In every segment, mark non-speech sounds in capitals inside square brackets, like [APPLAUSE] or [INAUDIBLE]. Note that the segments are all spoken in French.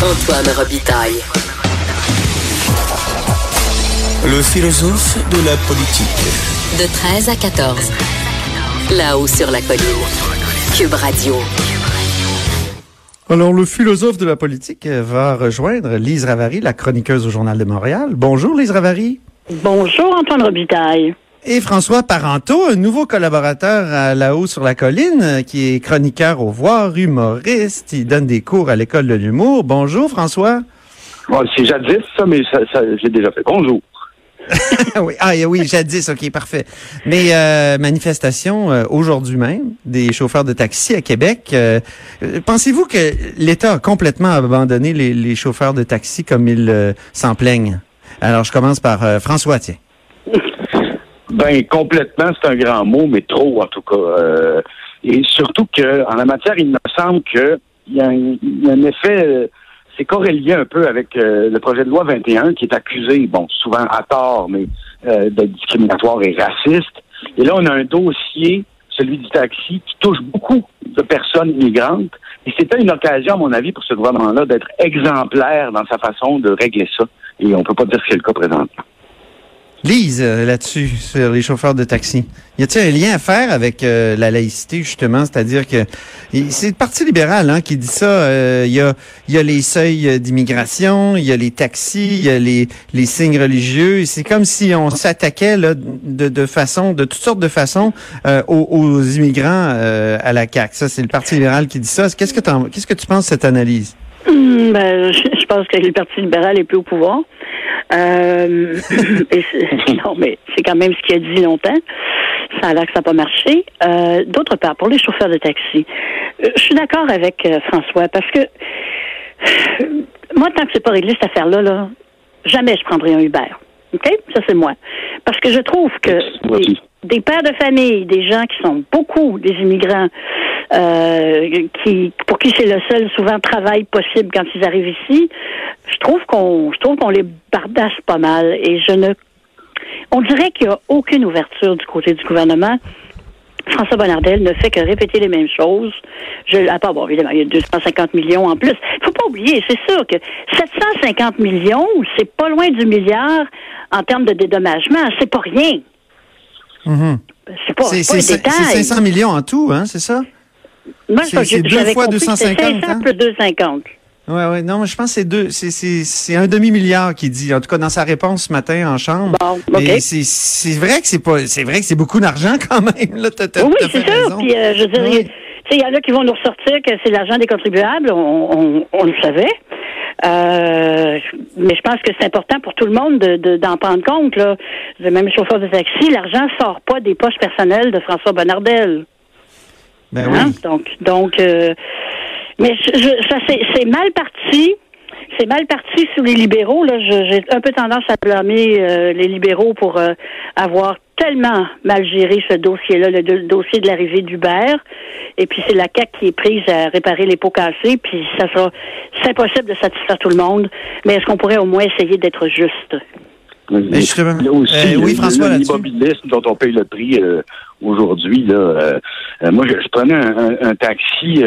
Antoine Robitaille. Le philosophe de la politique. De 13 à 14. Là-haut sur la colline. Cube Radio. Alors, le philosophe de la politique va rejoindre Lise Ravary, la chroniqueuse au Journal de Montréal. Bonjour, Lise Ravary. Bonjour, Antoine Robitaille. Et François Parenteau, un nouveau collaborateur à là-haut sur la colline, qui est chroniqueur au voir, humoriste. Il donne des cours à l'école de l'humour. Bonjour, François. c'est jadis, ça, mais ça, j'ai déjà fait. Bonjour. [LAUGHS] oui, ah oui, jadis, ok, parfait. Mais euh, manifestation euh, aujourd'hui même des chauffeurs de taxi à Québec. Euh, pensez-vous que l'État a complètement abandonné les, les, chauffeurs de taxi comme ils s'en plaignent? Alors, je commence par François, tiens. Ben complètement, c'est un grand mot, mais trop en tout cas. et surtout que en la matière, il me semble que il y, a un effet c'est corrélé un peu avec euh, le projet de loi 21 qui est accusé, bon, souvent à tort, mais euh, d'être discriminatoire et raciste. Et là, on a un dossier, celui du taxi, qui touche beaucoup de personnes migrantes. Et c'était une occasion, à mon avis, pour ce gouvernement-là d'être exemplaire dans sa façon de régler ça. Et on peut pas dire que c'est le cas présentement. Lise, euh, là-dessus, sur les chauffeurs de taxi. Y a-t-il un lien à faire avec euh, la laïcité, justement? C'est-à-dire que c'est le Parti libéral hein, qui dit ça. Euh, il y, a, y a les seuils d'immigration, il y a les taxis, il y a les, les signes religieux. C'est comme si on s'attaquait de, façon, de toutes sortes de façons aux, immigrants à la CAQ. Ça, c'est le Parti libéral qui dit ça. Qu'est-ce que, que tu penses de cette analyse? Hum, ben, je pense que le Parti libéral est plus au pouvoir. Euh, [LAUGHS] [LAUGHS] non, mais c'est quand même ce qu'il a dit longtemps. Ça a l'air que ça n'a pas marché. Euh, D'autre part, pour les chauffeurs de taxi, euh, je suis d'accord avec euh, François parce que moi, tant que c'est pas réglé cette affaire-là, là, jamais je prendrai un Uber. OK? Ça, c'est moi. Parce que je trouve que des, pères de famille, des gens qui sont beaucoup des immigrants, euh, qui pour qui c'est le seul souvent travail possible quand ils arrivent ici, je trouve qu'on je trouve qu'on les bardasse pas mal et je ne on dirait qu'il n'y a aucune ouverture du côté du gouvernement. François Bonnardel ne fait que répéter les mêmes choses. Je, à part, bon, évidemment, il y a 250 millions en plus. Il faut pas oublier, c'est sûr que 750 millions, c'est pas loin du milliard en termes de dédommagement. C'est pas rien. Mm-hmm. C'est pas, c'est, c'est, c'est 500 millions en tout, hein, c'est ça? Moi, c'est, c'est deux fois 250. 500 hein? plus 250. Oui, oui. Non, je pense que c'est deux, c'est, c'est, c'est un demi-milliard qui dit, en tout cas dans sa réponse ce matin en chambre. Bon, c'est, c'est vrai que c'est pas, c'est vrai que c'est beaucoup d'argent [LAUGHS] quand même, là. T'as, oui, c'est sûr. Puis, euh, je dirais, il y en a qui vont nous ressortir que c'est l'argent des contribuables. On, on, on le savait. Euh, mais je pense que c'est important pour tout le monde de, d'en prendre compte. Là. Même le chauffeur de taxi, l'argent sort pas des poches personnelles de François Bonnardel. Ben oui. Hein? Donc, donc euh, mais je, ça c'est mal parti. C'est mal parti sous les libéraux. Là, j'ai un peu tendance à blâmer euh, les libéraux pour euh, avoir tellement mal géré ce dossier-là, le, dossier de l'arrivée d'Uber. Et puis c'est la CAC qui est prise à réparer les pots cassés. Puis ça sera, c'est impossible de satisfaire tout le monde. Mais est-ce qu'on pourrait au moins essayer d'être juste? Mais justement, aussi, oui, François, l'immobilisme dont on paye le prix aujourd'hui. Là, moi, je, prenais un, un taxi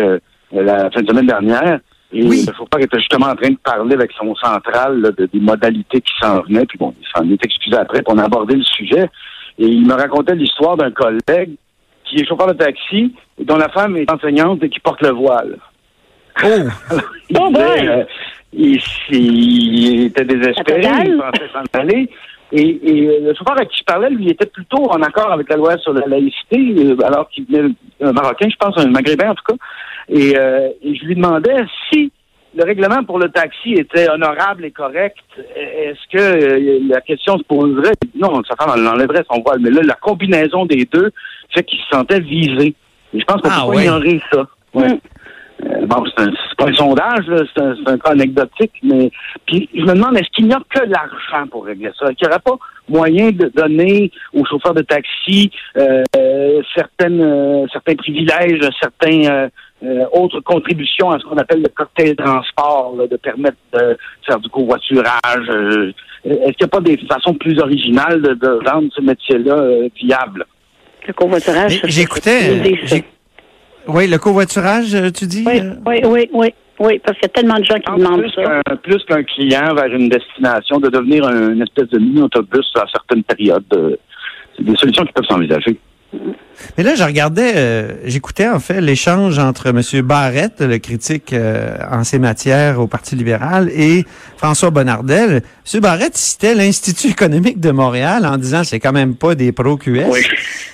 la fin de semaine dernière. Et oui. le était justement en train de parler avec son central de, des modalités qui s'en venaient. Puis bon, il s'en est excusé après, pour on a abordé le sujet. Et il me racontait l'histoire d'un collègue qui est chauffeur de taxi, dont la femme est enseignante et qui porte le voile. Oh! [LAUGHS] il, bon, euh, il, était désespéré, il pensait s'en aller. Et, et, le chauffeur à qui je parlais, lui, était plutôt en accord avec la loi sur la laïcité, euh, alors qu'il venait un Marocain, je pense, un Maghrébin en tout cas. Euh, et, je lui demandais si le règlement pour le taxi était honorable et correct. Est-ce que euh, la question se poserait? Non, sa femme enlèverait son voile. Mais là, la combinaison des deux fait qu'il se sentait visé. Et je pense qu'on ah, peut pas ignorer ça. Ouais. Euh, bon, c'est un- c'est pas un sondage, là, c'est un, c'est un cas anecdotique, mais puis je me demande est-ce qu'il n'y a que l'argent pour régler ça? Est-ce qu'il n'y aurait pas moyen de donner aux chauffeurs de taxi euh, certaines euh, certains privilèges, certains euh, euh, autres contributions à ce qu'on appelle le cocktail transport, là, de permettre de faire du covoiturage. euh, est-ce qu'il n'y a pas des façons plus originales de, de rendre ce métier-là euh, viable? Le covoiturage. Mais ça, J'écoutais. Oui, le covoiturage, euh, tu dis? Oui, euh? oui, oui, oui, oui, parce qu'il y a tellement de gens qui demandent plus ça. qu'un plus qu'un client vers une destination, de devenir un- une espèce de mini-autobus à certaines périodes. euh, C'est des solutions qui peuvent s'envisager. Mais là, je regardais, euh, j'écoutais en fait l'échange entre M. Barrette, le critique euh, en ces matières au Parti libéral, et François Bonnardel. M. Barrette citait l'Institut économique de Montréal en disant c'est quand même pas des pro-QS. Oui.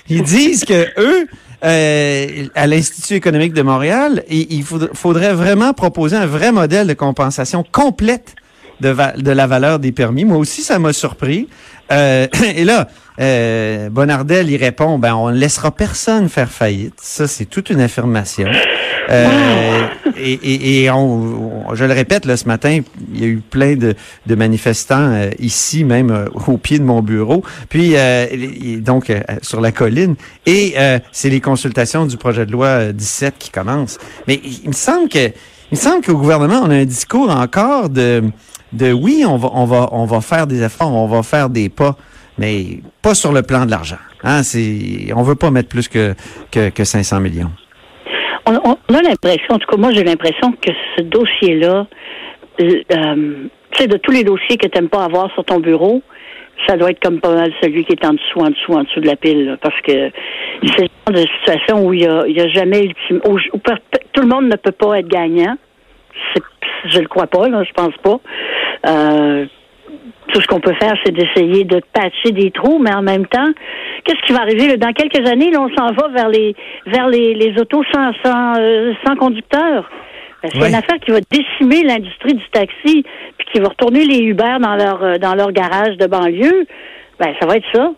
Ils disent que eux, euh, à l'Institut économique de Montréal, il, faudrait, vraiment proposer un vrai modèle de compensation complète de la valeur des permis. Moi aussi, ça m'a surpris. Euh, [COUGHS] et là, euh, Bonardel, il répond, ben, on ne laissera personne faire faillite. Ça, c'est toute une affirmation. Euh, et et, et on, on- je le répète, là, ce matin, il y a eu plein de, de manifestants euh, ici, même euh, au pied de mon bureau. Puis, euh, donc, sur la colline. Et euh, c'est les consultations du projet de loi euh, 17 qui commencent. Mais il, il me semble que il me semble qu'au gouvernement, on a un discours encore de, de oui, on va, on va, on va faire des efforts, on va faire des pas, mais pas sur le plan de l'argent. Hein, c'est, on veut pas mettre plus que, que, que 500 millions. On, a l'impression, en tout cas moi j'ai l'impression que ce dossier-là, euh, euh, tu sais, de tous les dossiers que tu n'aimes pas avoir sur ton bureau, ça doit être comme pas mal celui qui est en dessous, en dessous, en dessous de la pile. parce que c'est le genre de situation où il y a, jamais ultime, où, où tout le monde ne peut pas être gagnant. Je le crois pas, là, je pense pas. Euh, tout ce qu'on peut faire, c'est d'essayer de patcher des trous, mais en même temps, qu'est-ce qui va arriver dans quelques années? Là, on s'en va vers les vers les, les autos sans sans, euh, sans conducteur. Ben, C'est Ouais. une affaire qui va décimer l'industrie du taxi, puis qui va retourner les Uber dans leur euh, dans leur garage de banlieue. Ben, ça va être ça.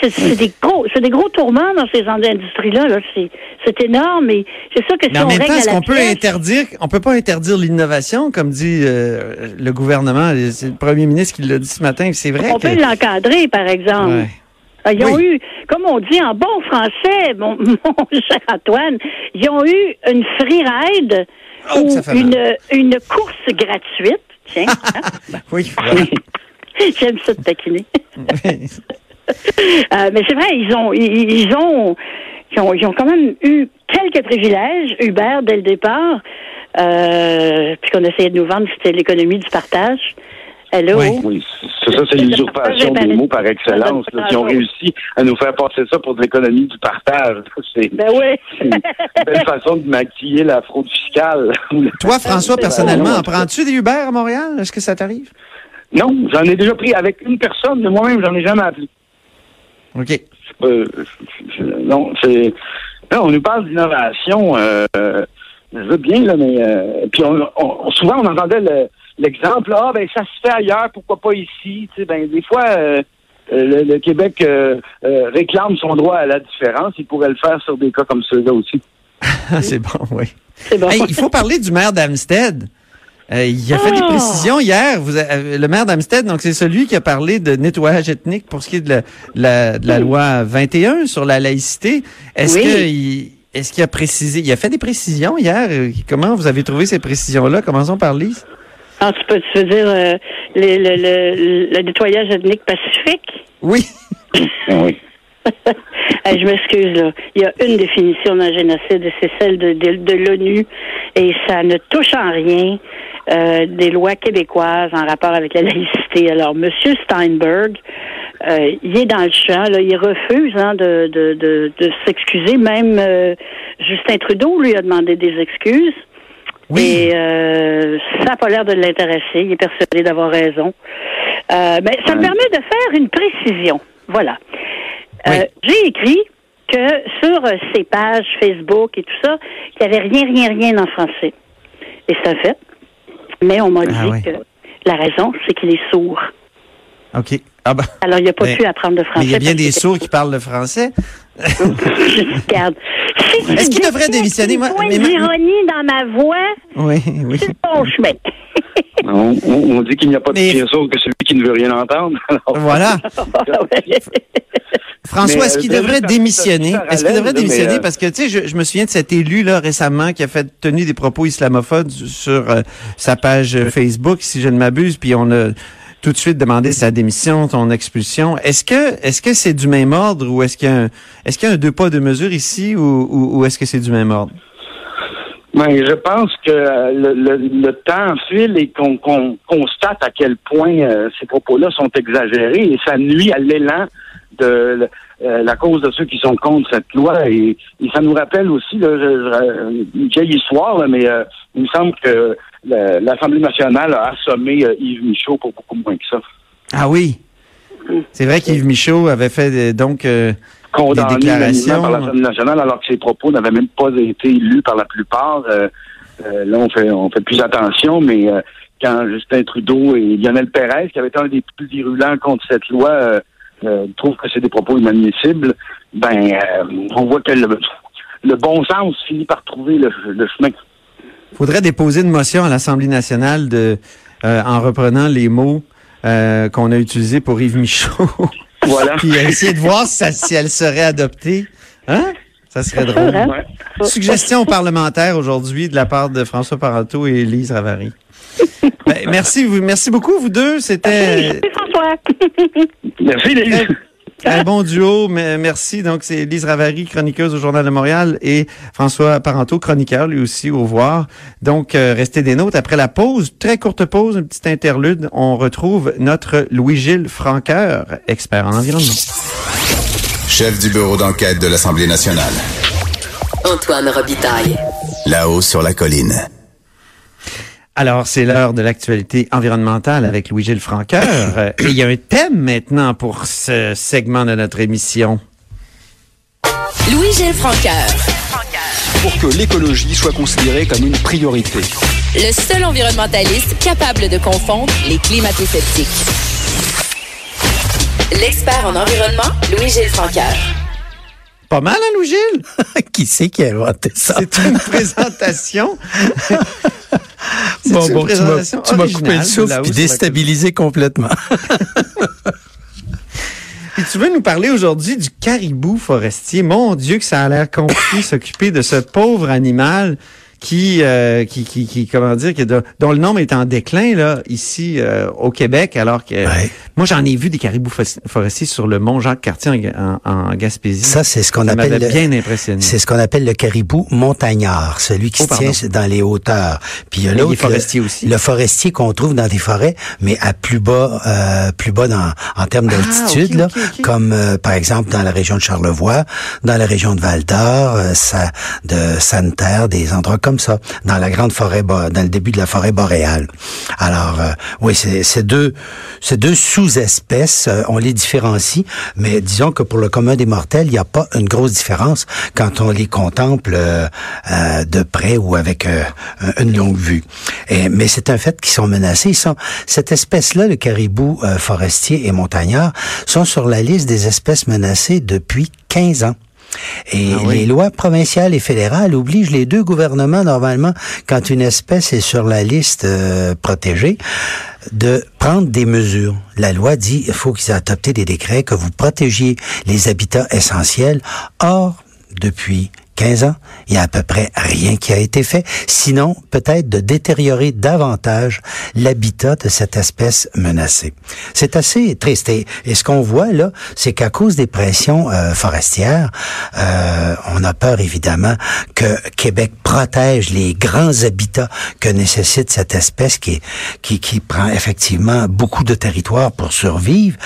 C'est des gros, c'est des gros tourments dans ces industries-là. Là. C'est, c'est énorme, et c'est sûr que si Mais en on même temps, est-ce qu'on peut interdire, on peut pas interdire l'innovation, comme dit euh, le gouvernement, c'est le premier ministre qui l'a dit ce matin, c'est vrai on que... peut l'encadrer, par exemple. Ouais. Euh, Ils ont Oui. eu, comme on dit en bon français, mon, [LAUGHS] mon cher Antoine, ils ont eu une free ride Oh, ou une, une course gratuite. Tiens, [LAUGHS] hein? Oui, [LAUGHS] j'aime ça de taquiner. Euh, mais c'est vrai, ils ont, ils, ils ont, ils ont, ils ont quand même eu quelques privilèges, Uber, dès le départ, euh, puisqu'on essayait de nous vendre, c'était l'économie du partage. Hello? Oui. Oui, c'est ça, c'est l'usurpation des mots par excellence. là, qui ont réussi à nous faire passer ça pour de l'économie du partage. [LAUGHS] C'est Ben oui. c'est une belle façon de maquiller la fraude fiscale. [LAUGHS] Toi, François, personnellement, en prends-tu des Uber à Montréal? Est-ce que ça t'arrive? Non, j'en ai déjà pris avec une personne, mais moi-même, j'en ai jamais appelé. OK. Euh, non, c'est. Là, on nous parle d'innovation. Euh, euh, je veux bien, là, mais. euh, puis on, on- souvent, on entendait le- l'exemple, ah, ben, ça se fait ailleurs, pourquoi pas ici? Tu sais, ben, des fois, euh, le, le Québec euh, euh, réclame son droit à la différence. Il pourrait le faire sur des cas comme ceux-là aussi. [LAUGHS] c'est bon, oui. C'est bon. Hey, il faut parler du maire d'Amstead. Euh, il a fait des Ah! précisions hier. Vous euh, le maire d'Amstead, donc c'est celui qui a parlé de nettoyage ethnique pour ce qui est de la, de la, de la loi 21 sur la laïcité. Est-ce Oui. que il, est-ce qu'il a précisé, il a fait des précisions hier? Euh, Comment vous avez trouvé ces précisions-là? Commençons par Lise. Ah, tu peux tu veux dire euh, le, le, le, le nettoyage ethnique pacifique? Oui. Oui. Hey, je m'excuse, là. Il y a une définition d'un génocide et c'est celle de, de, de l'ONU et ça ne touche en rien euh, des lois québécoises en rapport avec la laïcité. Alors, M. Steinberg, euh, il est dans le champ, là, il refuse hein, de, de, de, de s'excuser. Même euh, Justin Trudeau lui a demandé des excuses. Oui. Et euh, ça n'a pas l'air de l'intéresser. Il est persuadé d'avoir raison. Mais ça me permet de faire une précision. Voilà. Oui. Euh, J'ai écrit que sur euh, ses pages Facebook et tout ça, qu'il n'y avait rien, rien, rien en français. Et c'est un fait. Mais on m'a Ah dit oui. que la raison, c'est qu'il est sourd. OK. Ah ben. Alors, il n'a pas pu apprendre de français. Mais il y a bien des sourds qui parlent le français. [LAUGHS] Regarde. Est-ce qu'il devrait démissionner? Moi, mais- d'ironie dans ma voix, Oui, oui. c'est bon chemin. [LAUGHS] On, on- on dit qu'il n'y a pas de Mais- pire que celui qui ne veut rien entendre. Alors, [LAUGHS] Voilà. [LAUGHS] François, Mais, est-ce qu'il euh, devrait démissionner? Est-ce qu'il devrait démissionner? euh, Parce que, tu sais, je, je me souviens de cet élu, là, récemment, qui a fait tenu des propos islamophobes sur euh, sa page euh, Facebook, si je ne m'abuse, puis on a tout de suite demandé sa démission, son expulsion. Est-ce que, est-ce que c'est du même ordre ou est-ce qu'il y a un, est-ce qu'il y a un deux pas, deux mesures ici ou, ou, ou est-ce que c'est du même ordre? Ben, je pense que le, le- le temps file et qu'on constate à quel point euh, ces propos-là sont exagérés et ça nuit à l'élan de euh, la cause de ceux qui sont contre cette loi et, et ça nous rappelle aussi là, une vieille histoire, là, mais euh, il me semble que la- l'Assemblée nationale a assommé euh, Yves Michaud pour beaucoup moins que ça. Ah oui. C'est vrai qu'Yves Michaud avait fait euh, donc euh, condamné par l'Assemblée nationale alors que ses propos n'avaient même pas été lus par la plupart. Euh, euh, là, on fait on fait plus attention, mais euh, quand Justin Trudeau et Lionel Pérez, qui avait été un des plus virulents contre cette loi, euh, euh, trouvent que c'est des propos inadmissibles, ben euh, on voit que le, le bon sens finit par trouver le, le chemin. faudrait déposer une motion à l'Assemblée nationale de, euh, en reprenant les mots euh, qu'on a utilisés pour Yves Michaud. [LAUGHS] Voilà. Puis euh, essayer de voir si, ça- si elle serait adoptée. Hein? Ça serait drôle. Ouais. Suggestion parlementaire aujourd'hui de la part de François Parenteau et Élise Ravary. Ben, merci, vous, merci beaucoup, vous deux. C'était C'est François. Merci, les un bon duo. Mais merci. Donc, c'est Élise Ravary, chroniqueuse au Journal de Montréal, et François Parenteau, chroniqueur, lui aussi, au voir. Donc, euh, restez des notes. Après la pause, très courte pause, une petite interlude, on retrouve notre Louis-Gilles Franqueur, expert en environnement. Chef du bureau d'enquête de l'Assemblée nationale. Antoine Robitaille. Là-haut sur la colline. Alors, c'est l'heure de l'actualité environnementale avec Louis-Gilles Franqueur. [COUGHS] Euh, et il y a un thème maintenant pour ce segment de notre émission. Louis-Gilles Francaire. pour que l'écologie soit considérée comme une priorité. Le seul environnementaliste capable de confondre les climato-sceptiques. L'expert en environnement, Louis-Gilles Francaire. Pas mal, hein, Louis-Gilles? [LAUGHS] qui c'est qui a inventé ça? C'est une présentation. [LAUGHS] Bon, bon, tu m'as coupé le souffle la déstabilisé complètement. [LAUGHS] Et tu veux nous parler aujourd'hui du caribou forestier? Mon Dieu que ça a l'air compliqué s'occuper de ce pauvre animal qui, euh, qui, qui, qui, comment dire, qui, dont le nombre est en déclin là ici euh, au Québec, alors que Ouais. moi j'en ai vu des caribous forestiers sur le mont Jacques-Cartier en, Ga- en, en Gaspésie. Ça, c'est ce qu'on appelle le- bien impressionné. C'est ce qu'on appelle le caribou montagnard, celui qui Oh, se tient dans les hauteurs. Puis il y a l'autre, forestier le, aussi. le forestier qu'on trouve dans des forêts, mais à plus bas, euh, plus bas dans, en termes Ah, d'altitude, ok, là, ok, ok. comme euh, par exemple dans la région de Charlevoix, dans la région de Val d'Or, euh, ça, de Santerre, des endroits comme ça, dans la grande forêt, dans le début de la forêt boréale. Alors, euh, oui, c'est deux, ces deux sous-espèces, euh, on les différencie, mais disons que pour le commun des mortels, il n'y a pas une grosse différence quand on les contemple euh, euh, de près ou avec euh, une longue vue. Et, mais c'est un fait qu'ils sont menacés. Ils sont, cette espèce-là, le caribou euh, forestier et montagnard, sont sur la liste des espèces menacées depuis 15 ans. Et Ah oui. les lois provinciales et fédérales obligent les deux gouvernements, normalement, quand une espèce est sur la liste euh, protégée, de prendre des mesures. La loi dit il faut qu'ils aient adopté des décrets que vous protégiez les habitats essentiels. Or, depuis 15 ans, il y a à peu près rien qui a été fait, sinon peut-être de détériorer davantage l'habitat de cette espèce menacée. C'est assez triste. Et, ce qu'on voit là, c'est qu'à cause des pressions euh, forestières, euh, on a peur évidemment que Québec protège les grands habitats que nécessite cette espèce qui, qui, qui prend effectivement beaucoup de territoire pour survivre.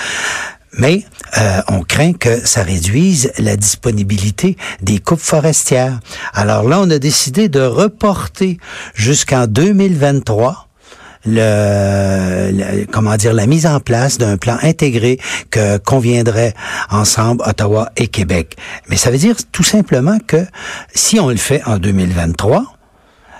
Mais euh, on craint que ça réduise la disponibilité des coupes forestières. Alors là, on a décidé de reporter jusqu'en 2023 le, comment dire la mise en place d'un plan intégré que conviendrait ensemble Ottawa et Québec. Mais ça veut dire tout simplement que si on le fait en 2023,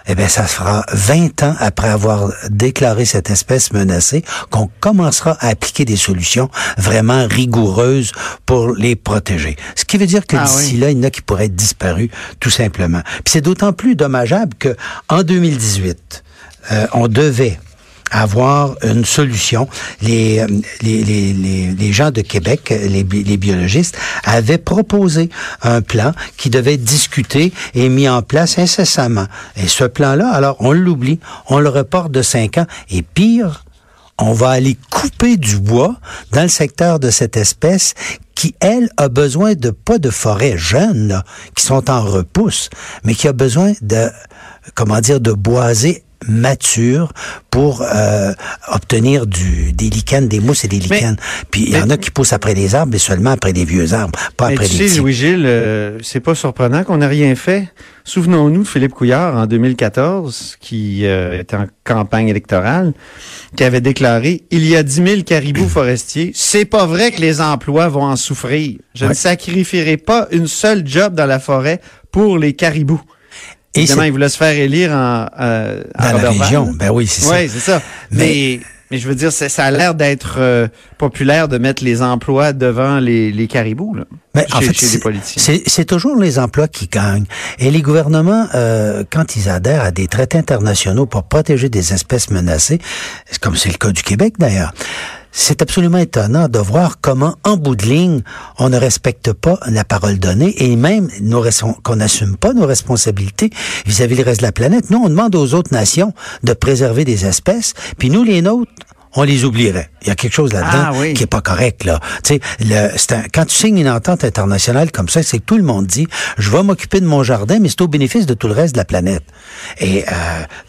eh bien, ça fera 20 ans après avoir déclaré cette espèce menacée qu'on commencera à appliquer des solutions vraiment rigoureuses pour les protéger. Ce qui veut dire que Ah d'ici oui. là, il y en a qui pourraient être disparus, tout simplement. Puis c'est d'autant plus dommageable que en 2018, euh, on devait avoir une solution. Les, les, les, les, gens de Québec, les, bi- les biologistes, avaient proposé un plan qui devait être discuté et mis en place incessamment. Et ce plan-là, alors, on l'oublie, on le reporte de cinq ans. Et pire, on va aller couper du bois dans le secteur de cette espèce qui, elle, a besoin de pas de forêts jeunes, qui sont en repousse, mais qui a besoin de, comment dire, de boisés matures pour euh, obtenir du, des lichens, des mousses et des lichens. Puis il y en a qui poussent après les arbres, mais seulement après des vieux arbres, pas Mais après tu des sais, petits. Louis-Gilles, euh, c'est pas surprenant qu'on n'ait rien fait. Souvenons-nous de Philippe Couillard en 2014, qui euh, était en campagne électorale, qui avait déclaré « Il y a 10 000 caribous forestiers. C'est pas vrai que les emplois vont en souffrir. Je ne sacrifierai pas une seule job dans la forêt pour les caribous. » Et Évidemment, il voulait se faire élire en, euh, à Dans la région, ben oui, c'est ça. Oui, c'est ça. Mais, mais je veux dire, ça a l'air d'être euh, populaire de mettre les emplois devant les, les caribous, là, Mais chez, en fait, c'est- politiciens. c'est c'est toujours les emplois qui gagnent. Et les gouvernements, euh, quand ils adhèrent à des traités internationaux pour protéger des espèces menacées, comme c'est le cas du Québec d'ailleurs, c'est absolument étonnant de voir comment, en bout de ligne, on ne respecte pas la parole donnée et même qu'on n'assume pas nos responsabilités vis-à-vis du reste de la planète. Nous, on demande aux autres nations de préserver des espèces, puis nous, les nôtres, on les oublierait. Il y a quelque chose là-dedans Ah oui. qui est pas correct là. Tu sais, le- c'est un- quand tu signes une entente internationale comme ça, c'est que tout le monde dit, je vais m'occuper de mon jardin, mais c'est au bénéfice de tout le reste de la planète. Et euh,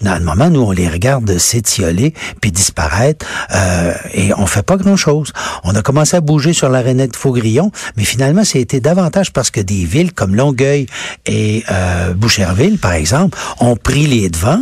dans le moment, nous, on les regarde s'étioler puis disparaître, euh, et on fait pas grand-chose. On a commencé à bouger sur la rainette Faugrillon, mais finalement, ça a été davantage parce que des villes comme Longueuil et euh, Boucherville, par exemple, ont pris les devants.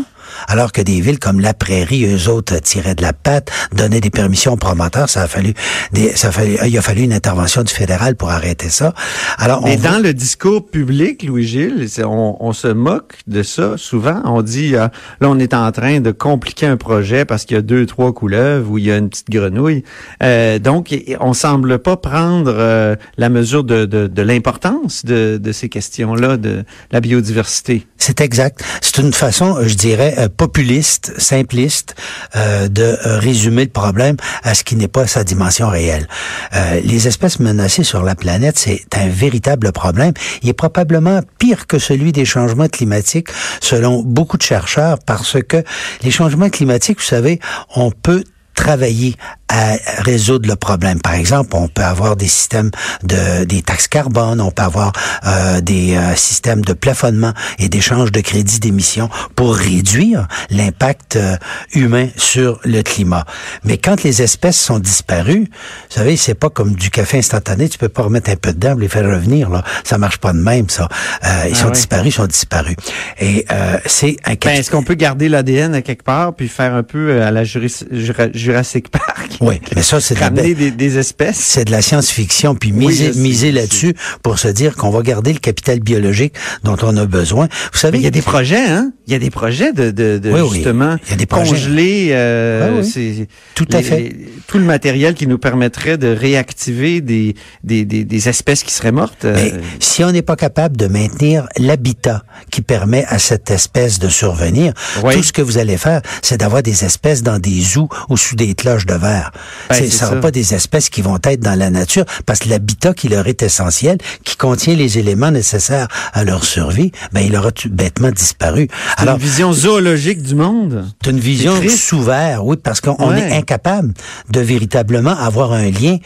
Alors que des villes comme La Prairie, eux autres tiraient de la patte, donnaient des permissions aux promoteurs, ça a fallu, des, ça a fallu, il a fallu une intervention du fédéral pour arrêter ça. Alors, on Mais dans le discours public, Louis-Gilles, on, on se moque de ça souvent. On dit, euh, là, on est en train de compliquer un projet parce qu'il y a deux, trois couleuvres ou il y a une petite grenouille. Euh, donc, on semble pas prendre euh, la mesure de, de, de l'importance de, de ces questions-là, de la biodiversité. C'est exact. C'est une façon, je dirais, euh, populiste, simpliste, euh, de euh, résumer le problème à ce qui n'est pas sa dimension réelle. Euh, les espèces menacées sur la planète, c'est un véritable problème. Il est probablement pire que celui des changements climatiques, selon beaucoup de chercheurs, parce que les changements climatiques, vous savez, on peut travailler à résoudre le problème. Par exemple, on peut avoir des systèmes de des taxes carbone, on peut avoir euh, des euh, systèmes de plafonnement et d'échange de crédits d'émission pour réduire l'impact euh, humain sur le climat. Mais quand les espèces sont disparues, vous savez, c'est pas comme du café instantané, tu peux pas remettre un peu dedans pour les faire revenir là, ça marche pas de même ça. Euh, ils Ah sont disparus, ils sont disparus. Et euh, c'est un Ben, Est-ce qu'on peut garder l'ADN à quelque part puis faire un peu à la Jurassic Park? Oui, mais ça, c'est de des, des espèces? c'est de la science-fiction, puis miser, miser là-dessus pour se dire qu'on va garder le capital biologique dont on a besoin. Vous savez, il y a des projets, hein? Il y a des projets de, de, de Oui, oui. justement Il y a des projets. congeler euh, ces- Tout à les- fait. les- tout le matériel qui nous permettrait de réactiver des, des, des, des espèces qui seraient mortes. euh, Mais si on n'est pas capable de maintenir l'habitat qui permet à cette espèce de survenir, Oui. tout ce que vous allez faire, c'est d'avoir des espèces dans des zoos ou sous des cloches de verre. Ben, Ce c'est ne sera pas des espèces qui vont être dans la nature parce que l'habitat qui leur est essentiel, qui contient les éléments nécessaires à leur survie, ben il aura tout bêtement disparu. c'est une vision zoologique du monde? C'est une vision sous verre, oui, parce qu'on Ouais. est incapable de véritablement avoir un lien,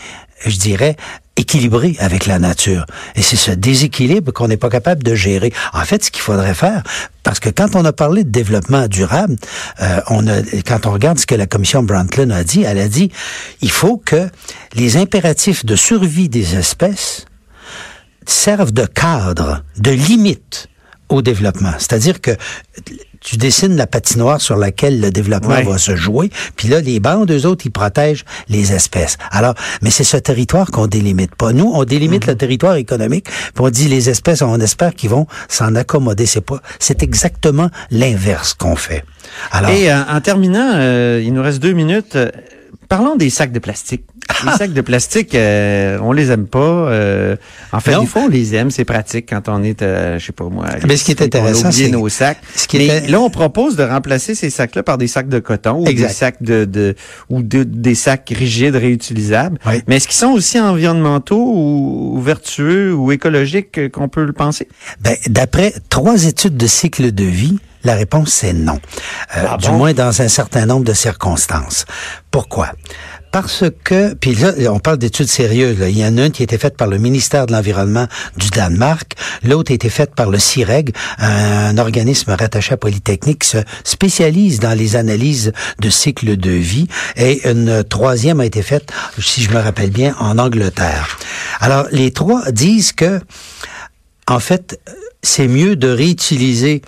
je dirais, équilibré avec la nature. Et c'est ce déséquilibre qu'on n'est pas capable de gérer. En fait, ce qu'il faudrait faire, parce que quand on a parlé de développement durable, euh, on a, quand on regarde ce que la commission Brundtland a dit, elle a dit, il faut que les impératifs de survie des espèces servent de cadre, de limite au développement. C'est-à-dire que tu dessines la patinoire sur laquelle le développement Ouais. va se jouer, puis là, les bandes, eux autres, ils protègent les espèces. Alors, mais c'est ce territoire qu'on délimite pas. Nous, on délimite Mhm. le territoire économique, puis on dit les espèces, on espère qu'ils vont s'en accommoder. C'est pas, c'est exactement l'inverse qu'on fait. Alors, Et euh, en terminant, euh, il nous reste deux minutes. euh, parlons des sacs de plastique. Les [LAUGHS] sacs de plastique, euh, on les aime pas. euh, en fait, Non. des fois, on les aime. C'est pratique quand on est, euh, je sais pas moi. à Mais ce qui est intéressant, c'est- nos sacs. ce qui Mais est- là, on propose de remplacer ces sacs-là par des sacs de coton ou Exact. des sacs de, de ou de- des sacs rigides réutilisables. Oui. Mais est-ce qu'ils sont aussi environnementaux ou, ou vertueux ou écologiques qu'on peut le penser? Ben, d'après trois études de cycle de vie, la réponse c'est non. Euh, Ah Du moins dans un certain nombre de circonstances. Pourquoi? Parce que, puis là, on parle d'études sérieuses. là. Il y en a une qui a été faite par le ministère de l'Environnement du Danemark, l'autre a été faite par le CIREG, un organisme rattaché à Polytechnique qui se spécialise dans les analyses de cycle de vie, et une troisième a été faite, si je me rappelle bien, en Angleterre. Alors, les trois disent que en fait, c'est mieux de réutiliser,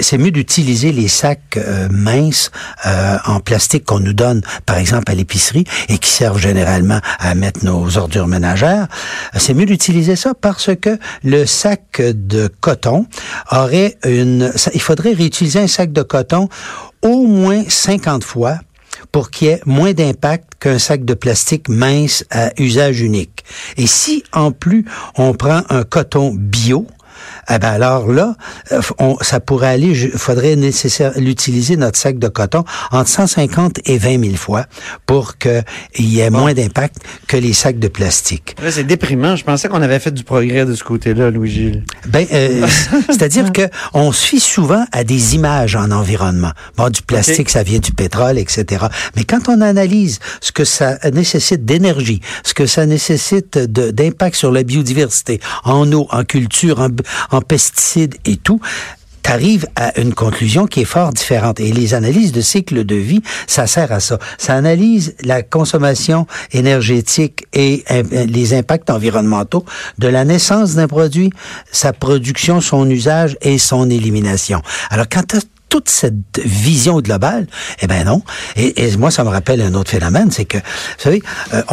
c'est mieux d'utiliser les sacs euh, minces euh, en plastique qu'on nous donne, par exemple à l'épicerie, et qui servent généralement à mettre nos ordures ménagères. C'est mieux d'utiliser ça parce que le sac de coton aurait une, il faudrait réutiliser un sac de coton au moins 50 fois pour qu'il y ait moins d'impact qu'un sac de plastique mince à usage unique. Et si en plus on prend un coton bio, eh ben alors là, euh, on, ça pourrait aller, il faudrait nécessaire l'utiliser notre sac de coton entre 150 et 20 000 fois pour qu'il y ait moins d'impact que les sacs de plastique. C'est déprimant. Je pensais qu'on avait fait du progrès de ce côté-là, Louis-Gilles. Ben, euh, [LAUGHS] c'est-à-dire que on se fie souvent à des images en environnement. Bon, du plastique, ça vient du pétrole, etc. Mais quand on analyse ce que ça nécessite d'énergie, ce que ça nécessite d'impact sur la biodiversité, en eau, en culture, en, en pesticides et tout, t'arrives à une conclusion qui est fort différente. Et les analyses de cycle de vie, ça sert à ça. Ça analyse la consommation énergétique et euh, les impacts environnementaux de la naissance d'un produit, sa production, son usage et son élimination. Alors, quand tu toute cette vision globale, eh ben non. Et, moi, ça me rappelle un autre phénomène, c'est que, vous savez, euh, on